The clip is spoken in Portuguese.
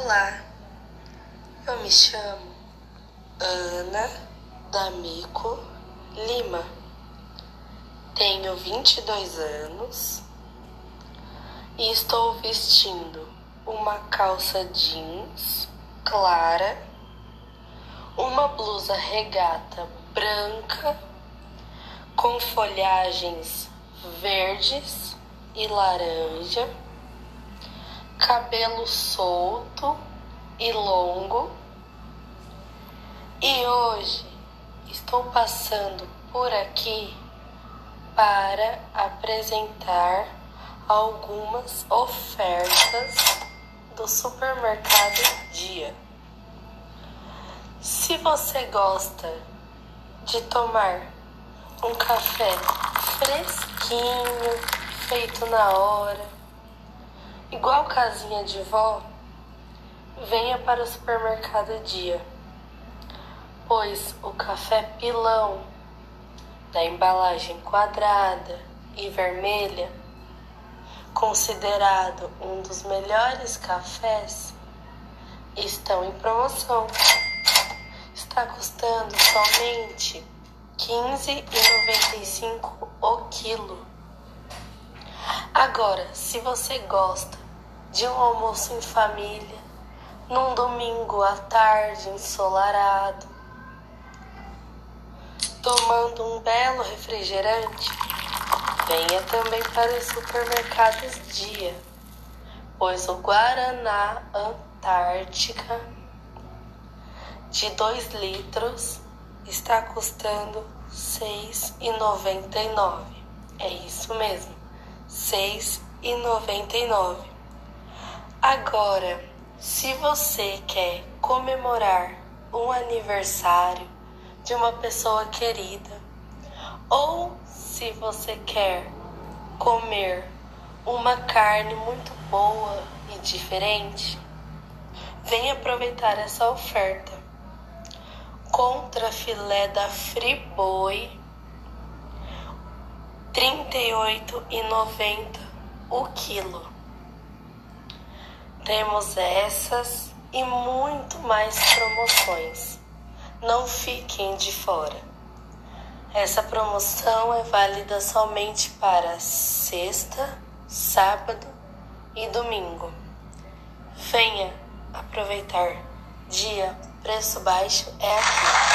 Olá, eu me chamo Ana D'Amico Lima, tenho 22 anos e estou vestindo uma calça jeans clara, uma blusa regata branca com folhagens verdes e laranja cabelo solto e longo. E hoje estou passando por aqui para apresentar algumas ofertas do supermercado Dia. Se você gosta de tomar um café fresquinho, feito na hora, Igual casinha de vó, venha para o supermercado dia, pois o café pilão da embalagem quadrada e vermelha, considerado um dos melhores cafés, estão em promoção. Está custando somente R$ 15,95 o quilo. Agora, se você gosta de um almoço em família, num domingo à tarde ensolarado, tomando um belo refrigerante, venha também para os supermercados Dia, pois o Guaraná Antártica de 2 litros está custando R$ 6,99. É isso mesmo, R$ 6,99. Agora, se você quer comemorar um aniversário de uma pessoa querida, ou se você quer comer uma carne muito boa e diferente, vem aproveitar essa oferta. Contra filé da Friboi, 38,90 o quilo. Temos essas e muito mais promoções. Não fiquem de fora. Essa promoção é válida somente para sexta, sábado e domingo. Venha aproveitar. Dia preço baixo é aqui.